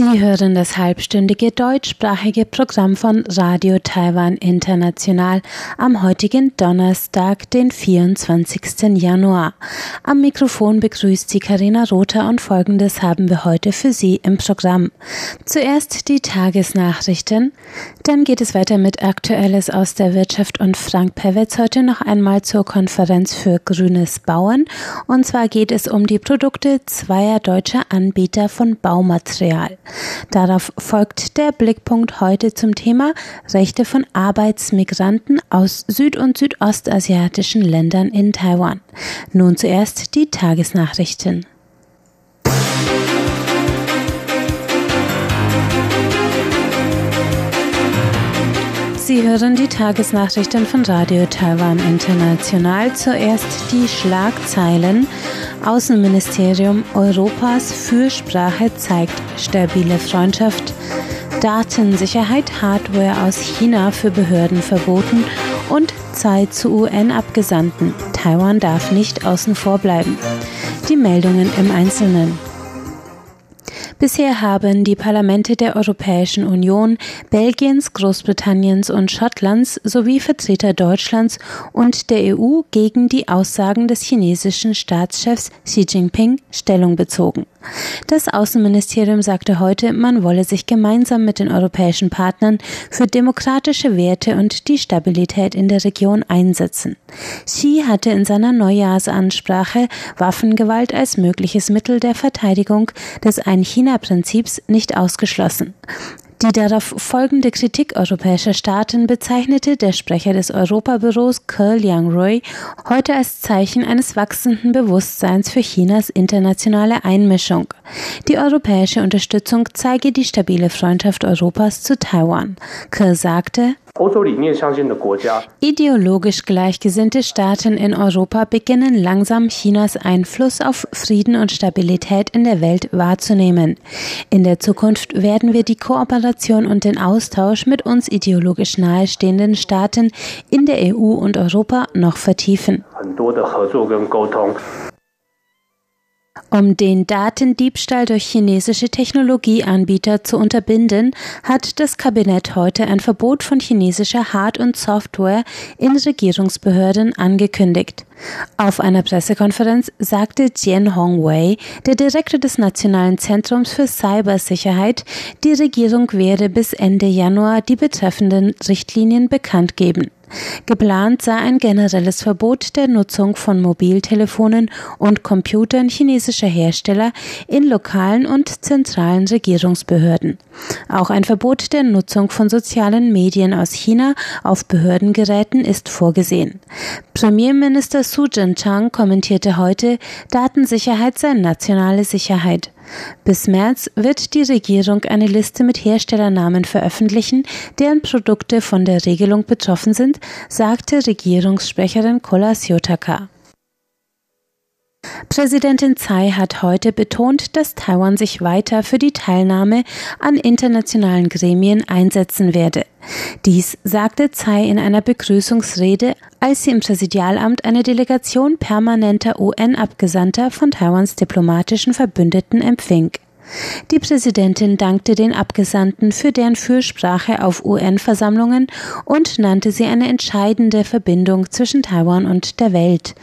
Sie hören das halbstündige deutschsprachige Programm von Radio Taiwan International am heutigen Donnerstag, den 24. Januar. Am Mikrofon begrüßt Sie Karina Rother und Folgendes haben wir heute für Sie im Programm. Zuerst die Tagesnachrichten, dann geht es weiter mit Aktuelles aus der Wirtschaft und Frank Pewitz heute noch einmal zur Konferenz für grünes Bauen und zwar geht es um die Produkte zweier deutscher Anbieter von Baumaterial. Darauf folgt der Blickpunkt heute zum Thema Rechte von Arbeitsmigranten aus süd- und südostasiatischen Ländern in Taiwan. Nun zuerst die Tagesnachrichten. Sie hören die Tagesnachrichten von Radio Taiwan International. Zuerst die Schlagzeilen. Außenministerium Europas Fürsprache zeigt stabile Freundschaft. Datensicherheit Hardware aus China für Behörden verboten und Zeit zu UN-Abgesandten. Taiwan darf nicht außen vor bleiben. Die Meldungen im Einzelnen. Bisher haben die Parlamente der Europäischen Union, Belgiens, Großbritanniens und Schottlands sowie Vertreter Deutschlands und der EU gegen die Aussagen des chinesischen Staatschefs Xi Jinping Stellung bezogen. Das Außenministerium sagte heute, man wolle sich gemeinsam mit den europäischen Partnern für demokratische Werte und die Stabilität in der Region einsetzen. Xi hatte in seiner Neujahrsansprache Waffengewalt als mögliches Mittel der Verteidigung des Ein-China-Prinzips nicht ausgeschlossen. Die darauf folgende Kritik europäischer Staaten bezeichnete der Sprecher des Europabüros Ke Liangrui heute als Zeichen eines wachsenden Bewusstseins für Chinas internationale Einmischung. Die europäische Unterstützung zeige die stabile Freundschaft Europas zu Taiwan. Ke sagte, Ideologisch gleichgesinnte Staaten in Europa beginnen langsam Chinas Einfluss auf Frieden und Stabilität in der Welt wahrzunehmen. In der Zukunft werden wir die Kooperation und den Austausch mit uns ideologisch nahestehenden Staaten in der EU und Europa noch vertiefen. Um den Datendiebstahl durch chinesische Technologieanbieter zu unterbinden, hat das Kabinett heute ein Verbot von chinesischer Hard- und Software in Regierungsbehörden angekündigt. Auf einer Pressekonferenz sagte Jian Hongwei, der Direktor des Nationalen Zentrums für Cybersicherheit, die Regierung werde bis Ende Januar die betreffenden Richtlinien bekannt geben. Geplant sei ein generelles Verbot der Nutzung von Mobiltelefonen und Computern chinesischer Hersteller in lokalen und zentralen Regierungsbehörden. Auch ein Verbot der Nutzung von sozialen Medien aus China auf Behördengeräten ist vorgesehen. Premierminister Su Jin-chang kommentierte heute, Datensicherheit sei nationale Sicherheit. Bis März wird die Regierung eine Liste mit Herstellernamen veröffentlichen, deren Produkte von der Regelung betroffen sind, sagte Regierungssprecherin Kola Siotaka. Präsidentin Tsai hat heute betont, dass Taiwan sich weiter für die Teilnahme an internationalen Gremien einsetzen werde. Dies sagte Tsai in einer Begrüßungsrede, als sie im Präsidialamt eine Delegation permanenter UN-Abgesandter von Taiwans diplomatischen Verbündeten empfing. Die Präsidentin dankte den Abgesandten für deren Fürsprache auf UN-Versammlungen und nannte sie eine entscheidende Verbindung zwischen Taiwan und der Welt.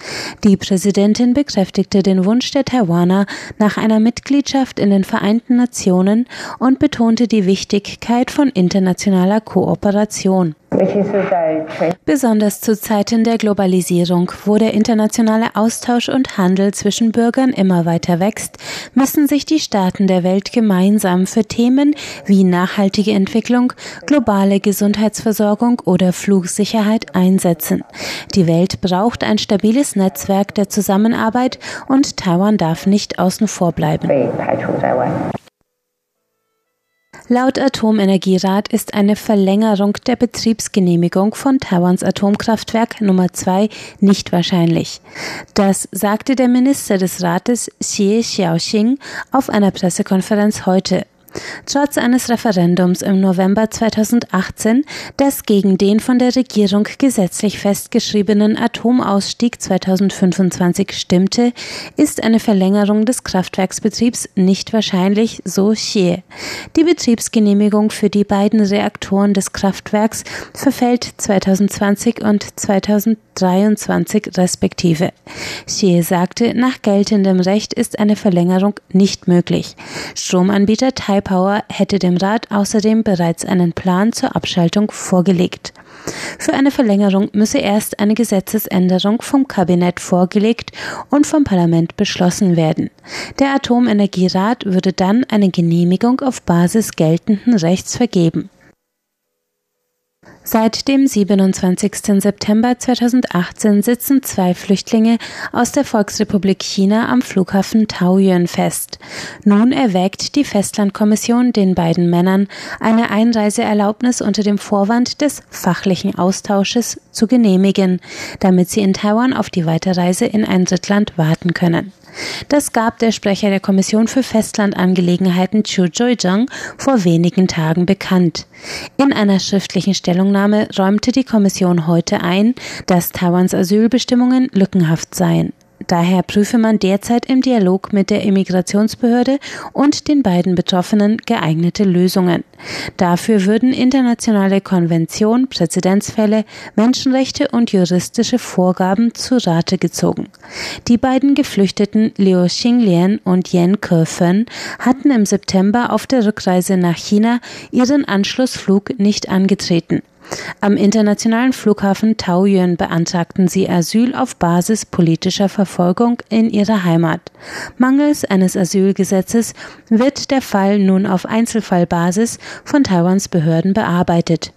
Die Präsidentin bekräftigte den Wunsch der Taiwaner nach einer Mitgliedschaft in den Vereinten Nationen und betonte die Wichtigkeit von internationaler Kooperation. Besonders zu Zeiten der Globalisierung, wo der internationale Austausch und Handel zwischen Bürgern immer weiter wächst, müssen sich die Staaten der Welt gemeinsam für Themen wie nachhaltige Entwicklung, globale Gesundheitsversorgung oder Flugsicherheit einsetzen. Die Welt braucht ein stabiles Netzwerk der Zusammenarbeit und Taiwan darf nicht außen vor bleiben. Laut Atomenergierat ist eine Verlängerung der Betriebsgenehmigung von Taiwans Atomkraftwerk Nummer 2 nicht wahrscheinlich. Das sagte der Minister des Rates Xie Xiaoxing auf einer Pressekonferenz heute. Trotz eines Referendums im November 2018, das gegen den von der Regierung gesetzlich festgeschriebenen Atomausstieg 2025 stimmte, ist eine Verlängerung des Kraftwerksbetriebs nicht wahrscheinlich, so Xie. Die Betriebsgenehmigung für die beiden Reaktoren des Kraftwerks verfällt 2020 und 2023 respektive. Xie sagte, nach geltendem Recht ist eine Verlängerung nicht möglich. Stromanbieter Taipower hätte dem Rat außerdem bereits einen Plan zur Abschaltung vorgelegt. Für eine Verlängerung müsse erst eine Gesetzesänderung vom Kabinett vorgelegt und vom Parlament beschlossen werden. Der Atomenergierat würde dann eine Genehmigung auf Basis geltenden Rechts vergeben. Seit dem 27. September 2018 sitzen zwei Flüchtlinge aus der Volksrepublik China am Flughafen Taoyuan fest. Nun erwägt die Festlandkommission den beiden Männern eine Einreiseerlaubnis unter dem Vorwand des fachlichen Austausches zu genehmigen, damit sie in Taiwan auf die Weiterreise in ein Drittland warten können. Das gab der Sprecher der Kommission für Festlandangelegenheiten Chu Joijang vor wenigen Tagen bekannt. In einer schriftlichen Stellungnahme räumte die Kommission heute ein, dass Taiwans Asylbestimmungen lückenhaft seien. Daher prüfe man derzeit im Dialog mit der Immigrationsbehörde und den beiden Betroffenen geeignete Lösungen. Dafür würden internationale Konvention, Präzedenzfälle, Menschenrechte und juristische Vorgaben zu Rate gezogen. Die beiden Geflüchteten Liu Xinglian und Yan Kefen hatten im September auf der Rückreise nach China ihren Anschlussflug nicht angetreten. Am internationalen Flughafen Taoyuan beantragten sie Asyl auf Basis politischer Verfolgung in ihrer Heimat. Mangels eines Asylgesetzes wird der Fall nun auf Einzelfallbasis von Taiwans Behörden bearbeitet.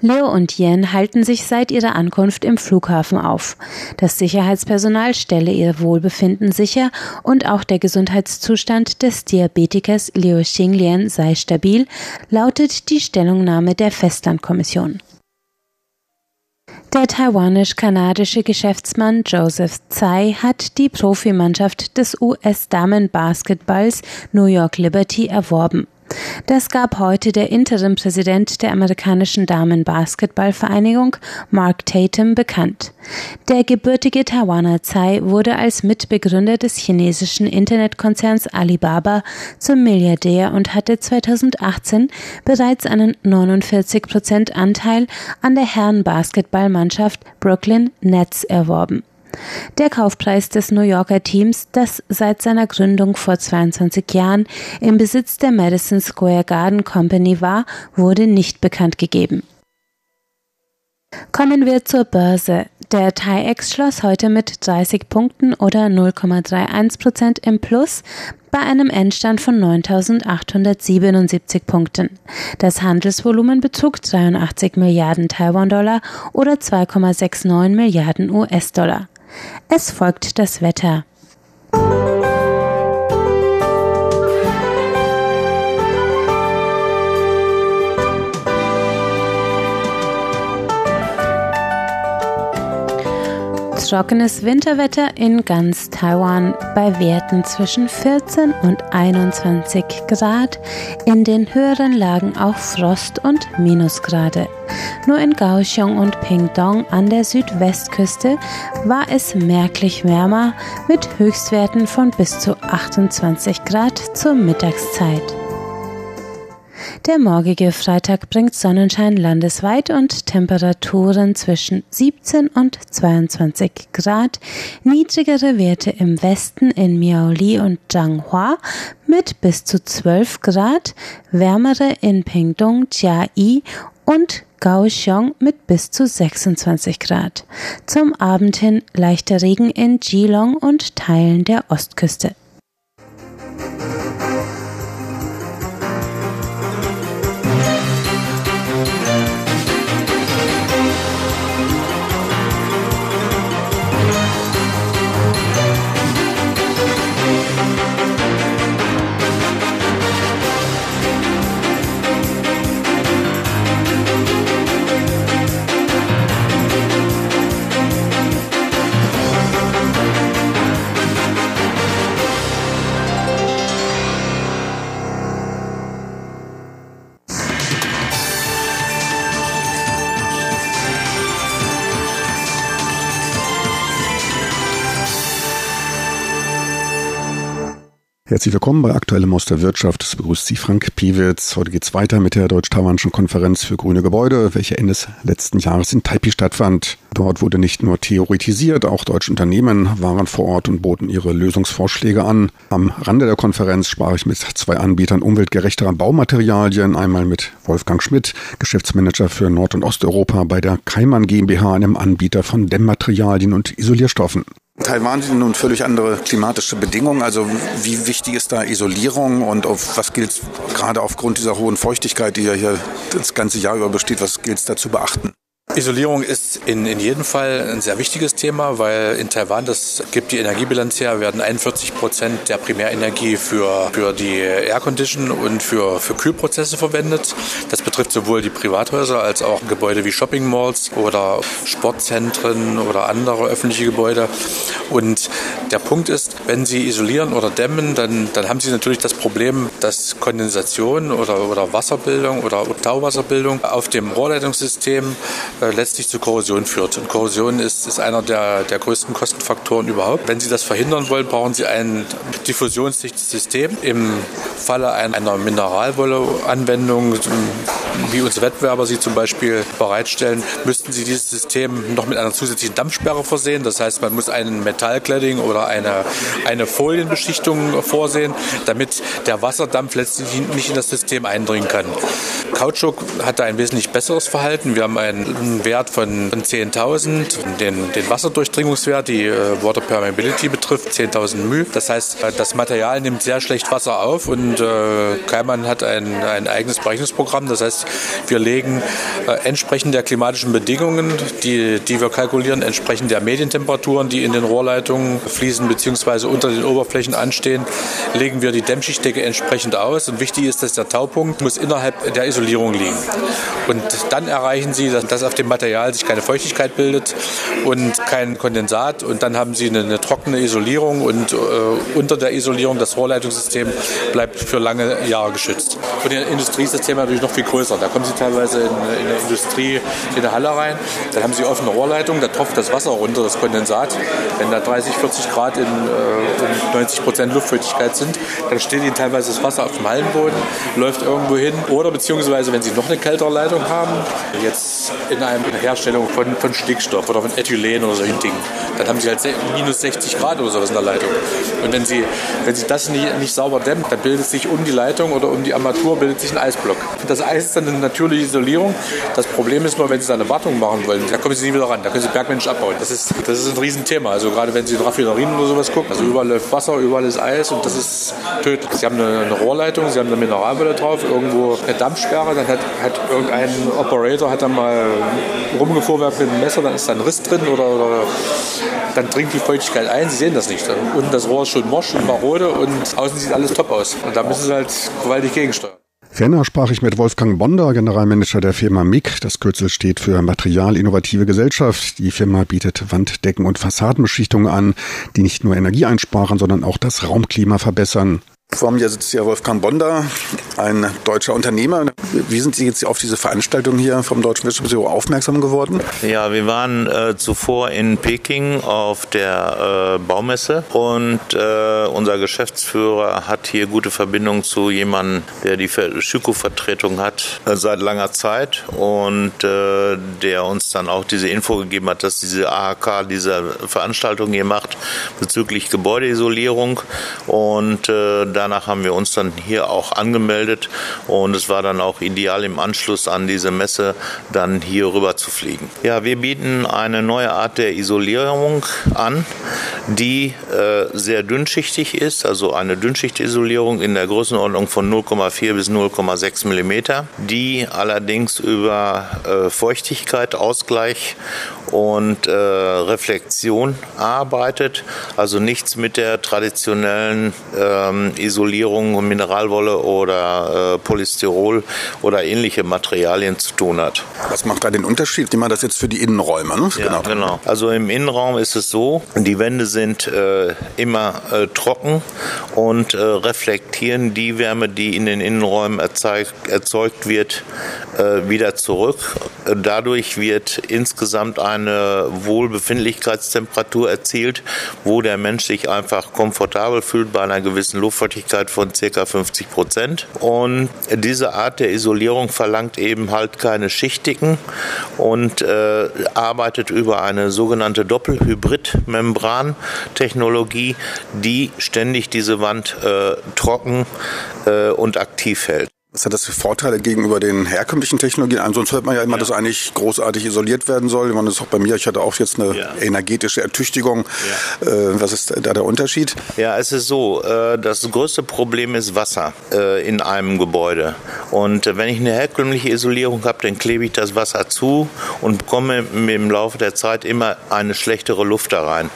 Leo und Yen halten sich seit ihrer Ankunft im Flughafen auf. Das Sicherheitspersonal stelle ihr Wohlbefinden sicher und auch der Gesundheitszustand des Diabetikers Liu Xinglian sei stabil, lautet die Stellungnahme der Festlandkommission. Der taiwanisch-kanadische Geschäftsmann Joseph Tsai hat die Profimannschaft des US-Damen-Basketballs New York Liberty erworben. Das gab heute der Interim-Präsident der amerikanischen Damen-Basketballvereinigung, Mark Tatum, bekannt. Der gebürtige Taiwaner Tsai wurde als Mitbegründer des chinesischen Internetkonzerns Alibaba zum Milliardär und hatte 2018 bereits einen 49 Prozent Anteil an der Herren-Basketballmannschaft Brooklyn Nets erworben. Der Kaufpreis des New Yorker Teams, das seit seiner Gründung vor 22 Jahren im Besitz der Madison Square Garden Company war, wurde nicht bekannt gegeben. Kommen wir zur Börse. Der TAIEX schloss heute mit 30 Punkten oder 0,31 Prozent im Plus bei einem Endstand von 9.877 Punkten. Das Handelsvolumen betrug 83 Milliarden Taiwan-Dollar oder 2,69 Milliarden US-Dollar. Es folgt das Wetter. Trockenes Winterwetter in ganz Taiwan bei Werten zwischen 14 und 21 Grad, in den höheren Lagen auch Frost und Minusgrade. Nur in Kaohsiung und Pingdong an der Südwestküste war es merklich wärmer mit Höchstwerten von bis zu 28 Grad zur Mittagszeit. Der morgige Freitag bringt Sonnenschein landesweit und Temperaturen zwischen 17 und 22 Grad, niedrigere Werte im Westen in Miaoli und Zhanghua mit bis zu 12 Grad, wärmere in Pingdong, Jiai und Kaohsiung mit bis zu 26 Grad. Zum Abend hin leichter Regen in Geelong und Teilen der Ostküste. Herzlich willkommen bei Aktuellem aus der Wirtschaft. Es begrüßt Sie Frank Piewitz. Heute geht es weiter mit der Deutsch-Taiwanischen Konferenz für grüne Gebäude, welche Ende letzten Jahres in Taipei stattfand. Dort wurde nicht nur theoretisiert, auch deutsche Unternehmen waren vor Ort und boten ihre Lösungsvorschläge an. Am Rande der Konferenz sprach ich mit zwei Anbietern umweltgerechterer Baumaterialien, einmal mit Wolfgang Schmidt, Geschäftsmanager für Nord- und Osteuropa bei der Keimann GmbH, einem Anbieter von Dämmmaterialien und Isolierstoffen. Taiwan sind nun völlig andere klimatische Bedingungen. Also wie wichtig ist da Isolierung und auf was gilt es gerade aufgrund dieser hohen Feuchtigkeit, die ja hier das ganze Jahr über besteht, was gilt es da zu beachten? Isolierung ist in, in jedem Fall ein sehr wichtiges Thema, weil in Taiwan, das gibt die Energiebilanz her, werden 41 Prozent der Primärenergie für, für die Aircondition und für, für Kühlprozesse verwendet. Das betrifft sowohl die Privathäuser als auch Gebäude wie Shopping Malls oder Sportzentren oder andere öffentliche Gebäude. Und der Punkt ist, wenn Sie isolieren oder dämmen, dann, dann haben Sie natürlich das Problem, dass Kondensation oder, oder Wasserbildung oder Tauwasserbildung auf dem Rohrleitungssystem letztlich zu Korrosion führt. Und Korrosion ist, ist einer der, der größten Kostenfaktoren überhaupt. Wenn Sie das verhindern wollen, brauchen Sie ein diffusionsdichtes System. Im Falle einer Mineralwolle-Anwendung, wie unsere Wettbewerber sie zum Beispiel bereitstellen, müssten Sie dieses System noch mit einer zusätzlichen Dampfsperre versehen. Das heißt, man muss einen Metallcladding oder eine, eine Folienbeschichtung vorsehen, damit der Wasserdampf letztlich nicht in das System eindringen kann. Kautschuk hat da ein wesentlich besseres Verhalten. Wir haben einen Wert von 10.000, den, den Wasserdurchdringungswert, die äh, Water Permeability betrifft, 10.000 μ. Das heißt, das Material nimmt sehr schlecht Wasser auf und äh, Keimann hat ein, ein eigenes Berechnungsprogramm. Das heißt, wir legen äh, entsprechend der klimatischen Bedingungen, die, die wir kalkulieren, entsprechend der Medientemperaturen, die in den Rohrleitungen fließen bzw. unter den Oberflächen anstehen, legen wir die Dämmschichtdecke entsprechend aus. Und wichtig ist, dass der Taupunkt muss innerhalb der Isolierung liegen. Und dann erreichen Sie, dass, dass auf dem Material sich keine Feuchtigkeit bildet und kein Kondensat. Und dann haben Sie eine, eine trockene Isolierung und äh, unter der Isolierung das Rohrleitungssystem bleibt für lange Jahre geschützt. Und in der Industrie ist das Thema natürlich noch viel größer. Da kommen Sie teilweise in, in der Industrie in der Halle rein, dann haben Sie offene Rohrleitungen, da tropft das Wasser runter, das Kondensat. Wenn da 30, 40 Grad in, äh, und 90 Prozent Luftfeuchtigkeit sind, dann steht Ihnen teilweise das Wasser auf dem Hallenboden, läuft irgendwo hin. Oder beziehungsweise, wenn Sie noch eine kältere Leitung haben, jetzt in einer Herstellung von, von Stickstoff oder von Ethylen oder so Dingen, dann haben Sie halt minus 60 Grad oder sowas in der Leitung. Und wenn Sie, wenn Sie das nicht, nicht sauber dämmen, dann bildet sich um die Leitung oder um die Armatur bildet sich ein Eisblock. Das Eis ist dann eine natürliche Isolierung. Das Problem ist nur, wenn Sie da eine Wartung machen wollen, da kommen Sie nie wieder ran. Da können Sie Bergmensch abbauen. Das ist, das ist ein Riesenthema. Also gerade wenn Sie in Raffinerien oder sowas gucken, also überall läuft Wasser, überall ist Eis und das ist tödlich. Sie haben eine, eine Rohrleitung, Sie haben eine Mineralwelle drauf, irgendwo eine Dampfsperre, dann hat, hat irgendein Operator hat dann mal rumgefuhrwerk mit dem Messer, dann ist da ein Riss drin oder, oder dann dringt die Feuchtigkeit ein, Sie sehen das nicht. Unten das Rohr ist schon morsch und marode und außen sieht alles top aus. Und da müssen Sie halt gewaltig gegensteuern. Ferner sprach ich mit Wolfgang Bonder, Generalmanager der Firma MIG. Das Kürzel steht für Material Innovative Gesellschaft. Die Firma bietet Wanddecken- und Fassadenbeschichtungen an, die nicht nur Energie einsparen, sondern auch das Raumklima verbessern. Vor mir sitzt hier Wolfgang Bonder, ein deutscher Unternehmer. Wie sind Sie jetzt auf diese Veranstaltung hier vom Deutschen Wirtschaftsbüro aufmerksam geworden? Ja, wir waren äh, zuvor in Peking auf der äh, Baumesse und äh, unser Geschäftsführer hat hier gute Verbindung zu jemandem, der die Schüko-Vertretung hat äh, seit langer Zeit und äh, der uns dann auch diese Info gegeben hat, dass diese AHK diese Veranstaltung hier macht bezüglich Gebäudeisolierung und äh, da danach haben wir uns dann hier auch angemeldet und es war dann auch ideal im Anschluss an diese Messe dann hier rüber zu fliegen. Ja, wir bieten eine neue Art der Isolierung an, die äh, sehr dünnschichtig ist, also eine Dünnschichtisolierung in der Größenordnung von 0,4 bis 0,6 mm, die allerdings über äh, Feuchtigkeit, Ausgleich und äh, Reflexion arbeitet, also nichts mit der traditionellen ähm, Isolierung, Mineralwolle oder äh, Polystyrol oder ähnliche Materialien zu tun hat. Was macht da den Unterschied? Nehmen wir das jetzt für die Innenräume. Ne? Ja, genau. genau. Also im Innenraum ist es so, die Wände sind äh, immer äh, trocken und äh, reflektieren die Wärme, die in den Innenräumen erzeugt, erzeugt wird, äh, wieder zurück. Dadurch wird insgesamt ein eine Wohlbefindlichkeitstemperatur erzielt, wo der Mensch sich einfach komfortabel fühlt bei einer gewissen Luftfeuchtigkeit von ca. 50 Prozent. Und diese Art der Isolierung verlangt eben halt keine Schichtigen und äh, arbeitet über eine sogenannte Doppelhybrid-Membran-Technologie, die ständig diese Wand äh, trocken äh, und aktiv hält. Was hat das für Vorteile gegenüber den herkömmlichen Technologien? Ansonsten hört man ja immer, ja. dass eigentlich großartig isoliert werden soll. Ich meine, das ist auch bei mir. Ich hatte auch jetzt eine ja. energetische Ertüchtigung. Ja. Äh, was ist da der Unterschied? Ja, es ist so. Äh, das größte Problem ist Wasser äh, in einem Gebäude. Und wenn ich eine herkömmliche Isolierung habe, dann klebe ich das Wasser zu und bekomme im Laufe der Zeit immer eine schlechtere Luft da rein.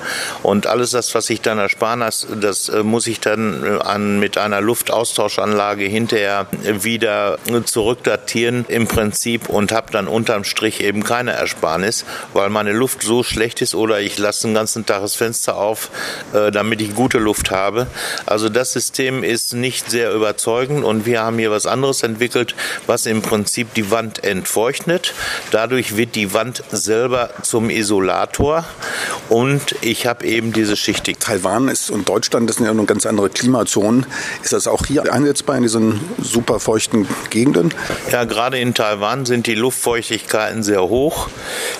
Und alles das, was ich dann ersparen, das, das muss ich dann an, mit einer Luftaustauschanlage hinterher wieder zurückdatieren im Prinzip und habe dann unterm Strich eben keine Ersparnis, weil meine Luft so schlecht ist oder ich lasse den ganzen Tag das Fenster auf, äh, damit ich gute Luft habe. Also das System ist nicht sehr überzeugend und wir haben hier was anderes entwickelt, was im Prinzip die Wand entfeuchtet. Dadurch wird die Wand selber zum Isolator und ich habe eben diese Schichtig. Taiwan ist und Deutschland, das sind ja nun ganz andere Klimazonen. Ist das auch hier einsetzbar in diesen super Gegenden? Ja, gerade in Taiwan sind die Luftfeuchtigkeiten sehr hoch.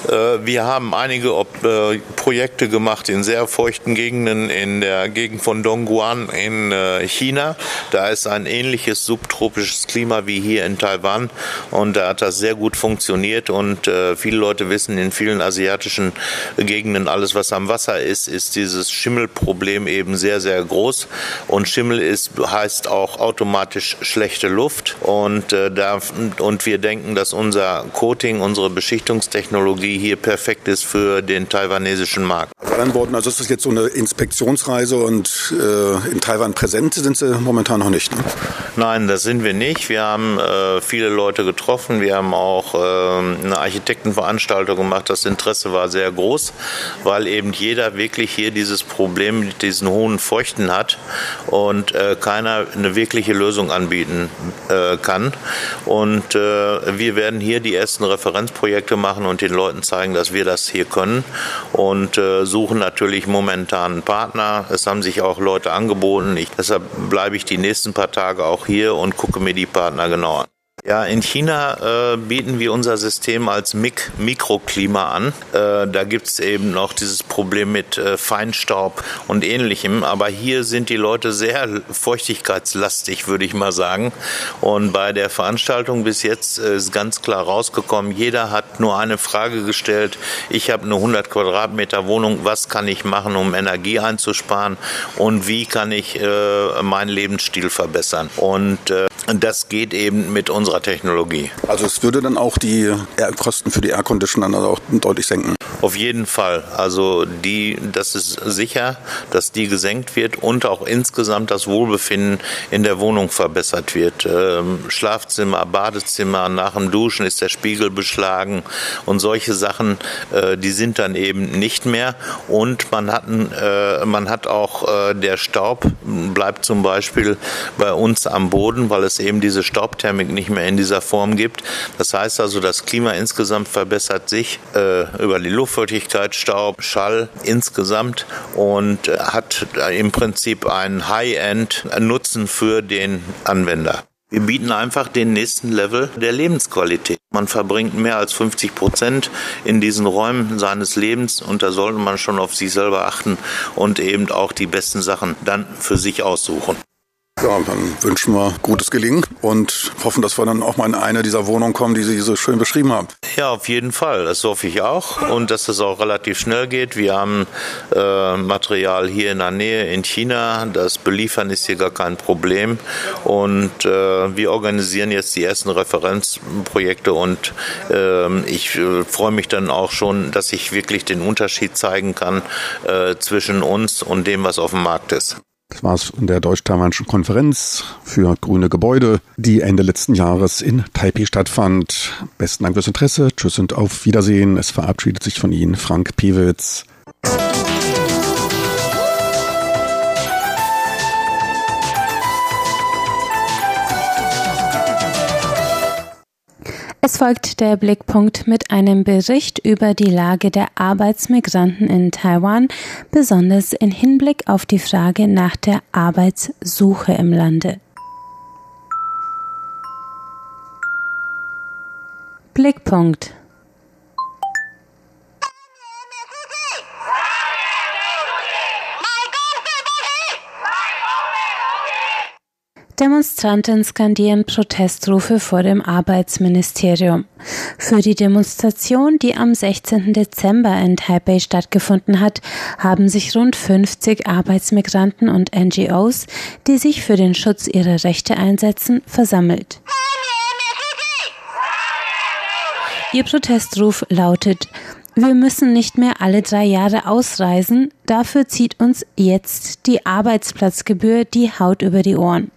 Äh, wir haben einige äh, Projekte gemacht in sehr feuchten Gegenden in der Gegend von Dongguan in äh, China. Da ist ein ähnliches subtropisches Klima wie hier in Taiwan und da hat das sehr gut funktioniert und viele Leute wissen in vielen asiatischen Gegenden alles, was am Wasser ist, ist dieses Schimmelproblem eben sehr, sehr groß und Schimmel ist, heißt auch automatisch schlechte Luft. Und, äh, da, und wir denken, dass unser Coating, unsere Beschichtungstechnologie hier perfekt ist für den taiwanesischen Markt. Mit Worten, also ist das jetzt so eine Inspektionsreise und äh, in Taiwan präsent sind Sie momentan noch nicht? Ne? Nein, das sind wir nicht. Wir haben äh, viele Leute getroffen. Wir haben auch äh, eine Architektenveranstaltung gemacht. Das Interesse war sehr groß, weil eben jeder wirklich hier dieses Problem mit diesen hohen Feuchten hat und äh, keiner eine wirkliche Lösung anbieten äh, kann. Und äh, wir werden hier die ersten Referenzprojekte machen und den Leuten zeigen, dass wir das hier können und äh, suchen natürlich momentan einen Partner. Es haben sich auch Leute angeboten. Ich, deshalb bleibe ich die nächsten paar Tage auch hier und gucke mir die Partner genau an. Ja, in China äh, bieten wir unser System als Mik Mikroklima an. Äh, da gibt's eben noch dieses Problem mit äh, Feinstaub und ähnlichem. Aber hier sind die Leute sehr feuchtigkeitslastig, würde ich mal sagen. Und bei der Veranstaltung bis jetzt äh, ist ganz klar rausgekommen, jeder hat nur eine Frage gestellt. Ich habe eine 100 Quadratmeter Wohnung. Was kann ich machen, um Energie einzusparen? Und wie kann ich äh, meinen Lebensstil verbessern? Und äh, das geht eben mit unserer Technologie. Also es würde dann auch die Kosten für die Air Conditioner also auch deutlich senken. Auf jeden Fall. Also die, das ist sicher, dass die gesenkt wird und auch insgesamt das Wohlbefinden in der Wohnung verbessert wird. Ähm, Schlafzimmer, Badezimmer, nach dem Duschen ist der Spiegel beschlagen und solche Sachen, äh, die sind dann eben nicht mehr. Und man hat, äh, man hat auch äh, der Staub bleibt zum Beispiel bei uns am Boden, weil es eben diese Staubthermik nicht mehr in dieser Form gibt. Das heißt also, das Klima insgesamt verbessert sich äh, über die Luftfeuchtigkeit, Staub, Schall insgesamt und äh, hat im Prinzip einen High-End-Nutzen für den Anwender. Wir bieten einfach den nächsten Level der Lebensqualität. Man verbringt mehr als 50 Prozent in diesen Räumen seines Lebens und da sollte man schon auf sich selber achten und eben auch die besten Sachen dann für sich aussuchen. Ja, dann wünschen wir gutes Gelingen und hoffen, dass wir dann auch mal in eine dieser Wohnungen kommen, die Sie so schön beschrieben haben. Ja, auf jeden Fall. Das hoffe ich auch. Und dass es auch relativ schnell geht. Wir haben äh, Material hier in der Nähe in China. Das Beliefern ist hier gar kein Problem. Und äh, wir organisieren jetzt die ersten Referenzprojekte und ähm, äh, ich freue mich dann auch schon, dass ich wirklich den Unterschied zeigen kann äh, zwischen uns und dem, was auf dem Markt ist. Das war es von der deutsch-taiwanischen Konferenz für grüne Gebäude, die Ende letzten Jahres in Taipei stattfand. Besten Dank fürs Interesse. Tschüss und auf Wiedersehen. Es verabschiedet sich von Ihnen Frank Pewitz. Es folgt der Blickpunkt mit einem Bericht über die Lage der Arbeitsmigranten in Taiwan, besonders in Hinblick auf die Frage nach der Arbeitssuche im Lande. Blickpunkt Demonstranten skandieren Protestrufe vor dem Arbeitsministerium. Für die Demonstration, die am 16. Dezember in Taipei stattgefunden hat, haben sich rund 50 Arbeitsmigranten und NGOs, die sich für den Schutz ihrer Rechte einsetzen, versammelt. Ihr Protestruf lautet wir müssen nicht mehr alle drei Jahre ausreisen, dafür zieht uns jetzt die Arbeitsplatzgebühr die Haut über die Ohren.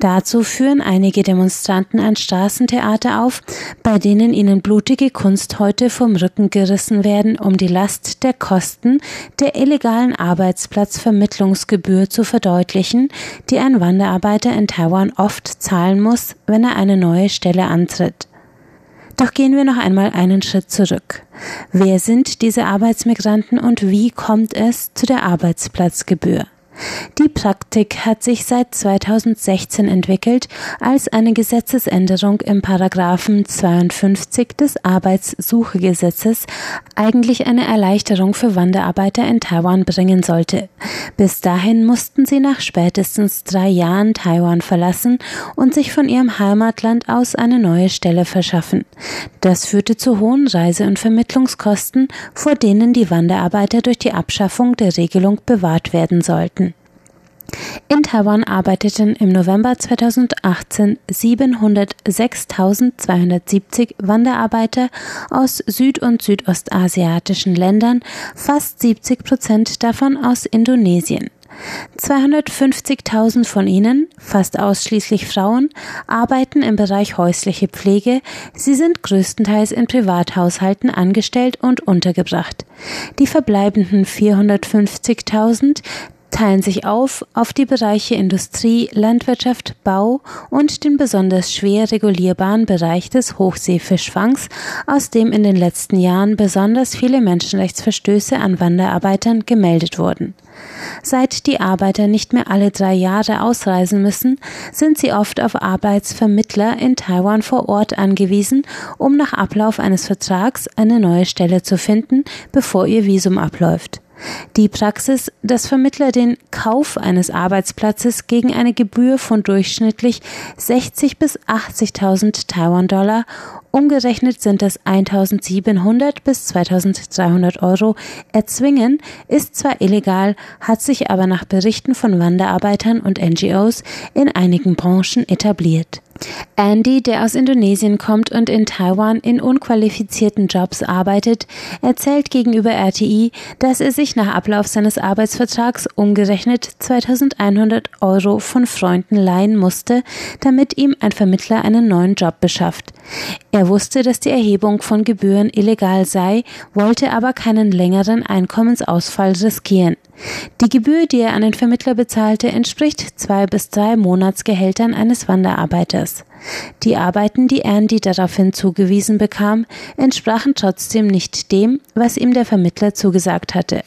Dazu führen einige Demonstranten ein Straßentheater auf, bei denen ihnen blutige Kunsthäute vom Rücken gerissen werden, um die Last der Kosten der illegalen Arbeitsplatzvermittlungsgebühr zu verdeutlichen, die ein Wanderarbeiter in Taiwan oft zahlen muss, wenn er eine neue Stelle antritt. Doch gehen wir noch einmal einen Schritt zurück. Wer sind diese Arbeitsmigranten und wie kommt es zu der Arbeitsplatzgebühr? Die Praktik hat sich seit 2016 entwickelt, als eine Gesetzesänderung im Paragraphen 52 des Arbeitssuchegesetzes eigentlich eine Erleichterung für Wanderarbeiter in Taiwan bringen sollte. Bis dahin mussten sie nach spätestens drei Jahren Taiwan verlassen und sich von ihrem Heimatland aus eine neue Stelle verschaffen. Das führte zu hohen Reise- und Vermittlungskosten, vor denen die Wanderarbeiter durch die Abschaffung der Regelung bewahrt werden sollten. In Taiwan arbeiteten im November 2018 706.270 Wanderarbeiter aus süd- und südostasiatischen Ländern, fast 70 Prozent davon aus Indonesien. 250.000 von ihnen, fast ausschließlich Frauen, arbeiten im Bereich häusliche Pflege. Sie sind größtenteils in Privathaushalten angestellt und untergebracht. Die verbleibenden 450.000 teilen sich auf auf die Bereiche Industrie, Landwirtschaft, Bau und den besonders schwer regulierbaren Bereich des Hochseefischfangs, aus dem in den letzten Jahren besonders viele Menschenrechtsverstöße an Wanderarbeitern gemeldet wurden. Seit die Arbeiter nicht mehr alle drei Jahre ausreisen müssen, sind sie oft auf Arbeitsvermittler in Taiwan vor Ort angewiesen, um nach Ablauf eines Vertrags eine neue Stelle zu finden, bevor ihr Visum abläuft. Die Praxis, dass Vermittler den Kauf eines Arbeitsplatzes gegen eine Gebühr von durchschnittlich 60 bis 80.000 Taiwan-Dollar, umgerechnet sind das 1.700 bis 2.300 Euro, erzwingen, ist zwar illegal, hat sich aber nach Berichten von Wanderarbeitern und NGOs in einigen Branchen etabliert. Andy, der aus Indonesien kommt und in Taiwan in unqualifizierten Jobs arbeitet, erzählt gegenüber RTI, dass er sich nach Ablauf seines Arbeitsvertrags umgerechnet 2100 Euro von Freunden leihen musste, damit ihm ein Vermittler einen neuen Job beschafft. Er wusste, dass die Erhebung von Gebühren illegal sei, wollte aber keinen längeren Einkommensausfall riskieren. Die Gebühr, die er an den Vermittler bezahlte, entspricht zwei bis drei Monatsgehältern eines Wanderarbeiters. Die Arbeiten, die Andy daraufhin zugewiesen bekam, entsprachen trotzdem nicht dem, was ihm der Vermittler zugesagt hatte.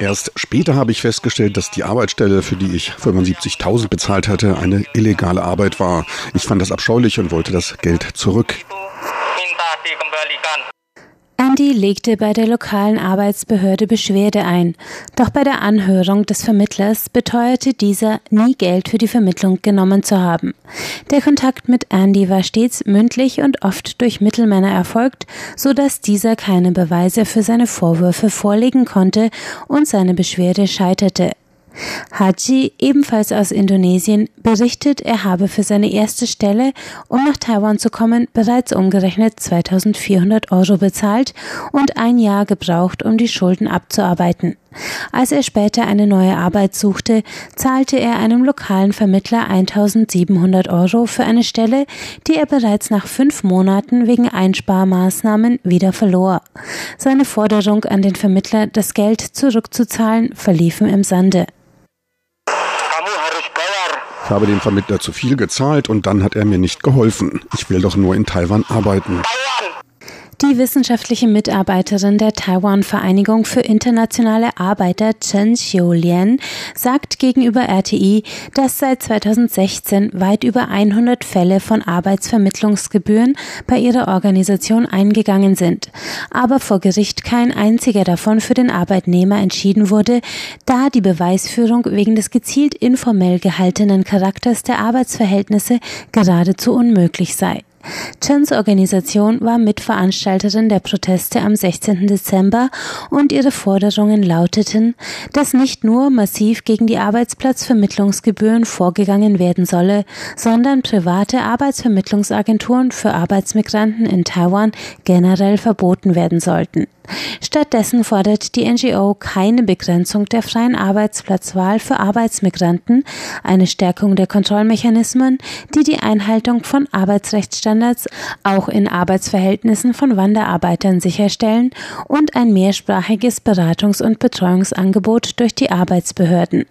Erst später habe ich festgestellt, dass die Arbeitsstelle, für die ich 75.000 bezahlt hatte, eine illegale Arbeit war. Ich fand das abscheulich und wollte das Geld zurück. Andy legte bei der lokalen Arbeitsbehörde Beschwerde ein, doch bei der Anhörung des Vermittlers beteuerte dieser, nie Geld für die Vermittlung genommen zu haben. Der Kontakt mit Andy war stets mündlich und oft durch Mittelmänner erfolgt, so dass dieser keine Beweise für seine Vorwürfe vorlegen konnte und seine Beschwerde scheiterte. Haji, ebenfalls aus Indonesien, berichtet, er habe für seine erste Stelle, um nach Taiwan zu kommen, bereits umgerechnet 2400 Euro bezahlt und ein Jahr gebraucht, um die Schulden abzuarbeiten. Als er später eine neue Arbeit suchte, zahlte er einem lokalen Vermittler 1700 Euro für eine Stelle, die er bereits nach fünf Monaten wegen Einsparmaßnahmen wieder verlor. Seine Forderung an den Vermittler, das Geld zurückzuzahlen, verliefen im Sande. Ich habe dem Vermittler zu viel gezahlt und dann hat er mir nicht geholfen. Ich will doch nur in Taiwan arbeiten. Die wissenschaftliche Mitarbeiterin der Taiwan-Vereinigung für internationale Arbeiter Chen Xiulian sagt gegenüber RTI, dass seit 2016 weit über 100 Fälle von Arbeitsvermittlungsgebühren bei ihrer Organisation eingegangen sind, aber vor Gericht kein einziger davon für den Arbeitnehmer entschieden wurde, da die Beweisführung wegen des gezielt informell gehaltenen Charakters der Arbeitsverhältnisse geradezu unmöglich sei. Chens Organisation war Mitveranstalterin der Proteste am 16. Dezember und ihre Forderungen lauteten, dass nicht nur massiv gegen die Arbeitsplatzvermittlungsgebühren vorgegangen werden solle, sondern private Arbeitsvermittlungsagenturen für Arbeitsmigranten in Taiwan generell verboten werden sollten. Stattdessen fordert die NGO keine Begrenzung der freien Arbeitsplatzwahl für Arbeitsmigranten, eine Stärkung der Kontrollmechanismen, die die Einhaltung von Arbeitsrechtsstandards auch in Arbeitsverhältnissen von Wanderarbeitern sicherstellen und ein mehrsprachiges Beratungs- und Betreuungsangebot durch die Arbeitsbehörden.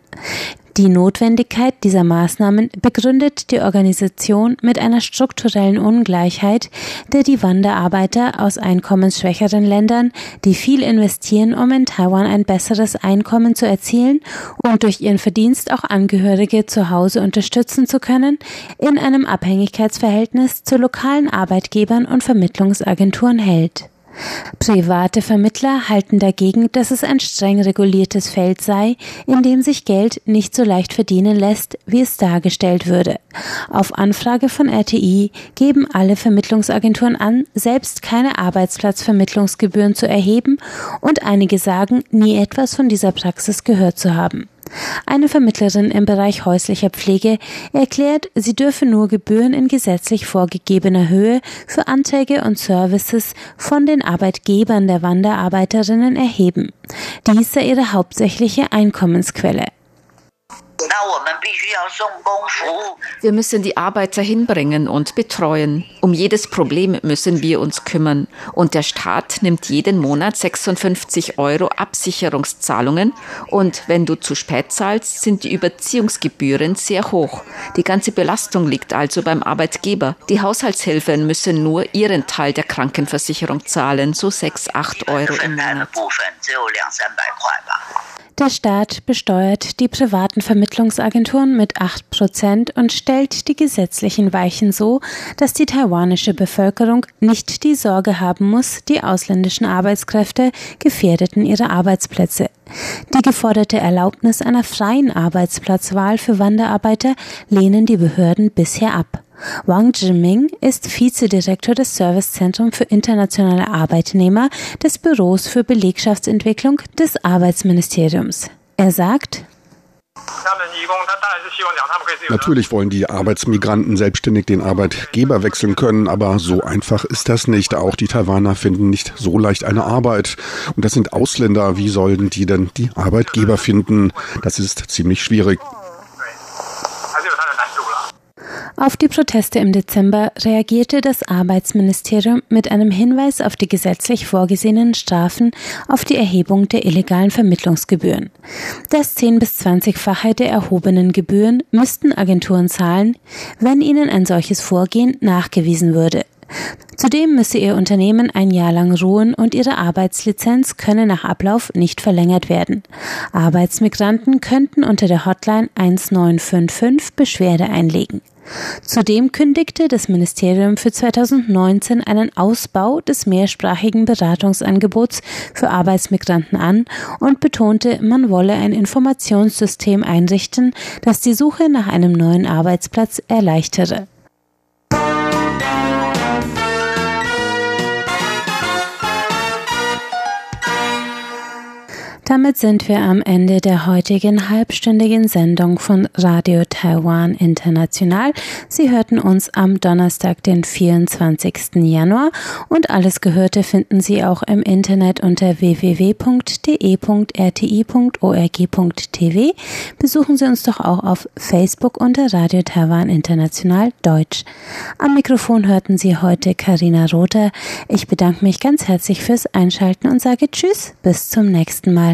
Die Notwendigkeit dieser Maßnahmen begründet die Organisation mit einer strukturellen Ungleichheit, der die Wanderarbeiter aus einkommensschwächeren Ländern, die viel investieren, um in Taiwan ein besseres Einkommen zu erzielen und durch ihren Verdienst auch Angehörige zu Hause unterstützen zu können, in einem Abhängigkeitsverhältnis zu lokalen Arbeitgebern und Vermittlungsagenturen hält. Private Vermittler halten dagegen, dass es ein streng reguliertes Feld sei, in dem sich Geld nicht so leicht verdienen lässt, wie es dargestellt würde. Auf Anfrage von RTI geben alle Vermittlungsagenturen an, selbst keine Arbeitsplatzvermittlungsgebühren zu erheben und einige sagen, nie etwas von dieser Praxis gehört zu haben. Eine Vermittlerin im Bereich häuslicher Pflege erklärt, sie dürfe nur Gebühren in gesetzlich vorgegebener Höhe für Anträge und Services von den Arbeitgebern der Wanderarbeiterinnen erheben. Dies sei ihre hauptsächliche Einkommensquelle. Wir müssen die Arbeiter hinbringen und betreuen. Um jedes Problem müssen wir uns kümmern. Und der Staat nimmt jeden Monat 56 Euro Absicherungszahlungen. Und wenn du zu spät zahlst, sind die Überziehungsgebühren sehr hoch. Die ganze Belastung liegt also beim Arbeitgeber. Die Haushaltshilfen müssen nur ihren Teil der Krankenversicherung zahlen, so 6, 8 Euro im Monat. Der Staat besteuert die privaten Vermittlungsagenturen mit 8 Prozent und stellt die gesetzlichen Weichen so, dass die taiwanische Bevölkerung nicht die Sorge haben muss, die ausländischen Arbeitskräfte gefährdeten ihre Arbeitsplätze. Die geforderte Erlaubnis einer freien Arbeitsplatzwahl für Wanderarbeiter lehnen die Behörden bisher ab. Wang Zhiming ist Vizedirektor des Servicezentrums für internationale Arbeitnehmer des Büros für Belegschaftsentwicklung des Arbeitsministeriums. Er sagt, Natürlich wollen die Arbeitsmigranten selbstständig den Arbeitgeber wechseln können, aber so einfach ist das nicht. Auch die Taiwaner finden nicht so leicht eine Arbeit. Und das sind Ausländer. Wie sollen die denn die Arbeitgeber finden? Das ist ziemlich schwierig. Auf die Proteste im Dezember reagierte das Arbeitsministerium mit einem Hinweis auf die gesetzlich vorgesehenen Strafen auf die Erhebung der illegalen Vermittlungsgebühren. Das 10 bis 20-fache der erhobenen Gebühren müssten Agenturen zahlen, wenn ihnen ein solches Vorgehen nachgewiesen würde. Zudem müsse ihr Unternehmen ein Jahr lang ruhen und ihre Arbeitslizenz könne nach Ablauf nicht verlängert werden. Arbeitsmigranten könnten unter der Hotline 1955 Beschwerde einlegen. Zudem kündigte das Ministerium für 2019 einen Ausbau des mehrsprachigen Beratungsangebots für Arbeitsmigranten an und betonte, man wolle ein Informationssystem einrichten, das die Suche nach einem neuen Arbeitsplatz erleichtere. Damit sind wir am Ende der heutigen halbstündigen Sendung von Radio Taiwan International. Sie hörten uns am Donnerstag, den 24. Januar und alles Gehörte finden Sie auch im Internet unter www.de.rti.org.tv. Besuchen Sie uns doch auch auf Facebook unter Radio Taiwan International Deutsch. Am Mikrofon hörten Sie heute Karina Rother. Ich bedanke mich ganz herzlich fürs Einschalten und sage Tschüss, bis zum nächsten Mal.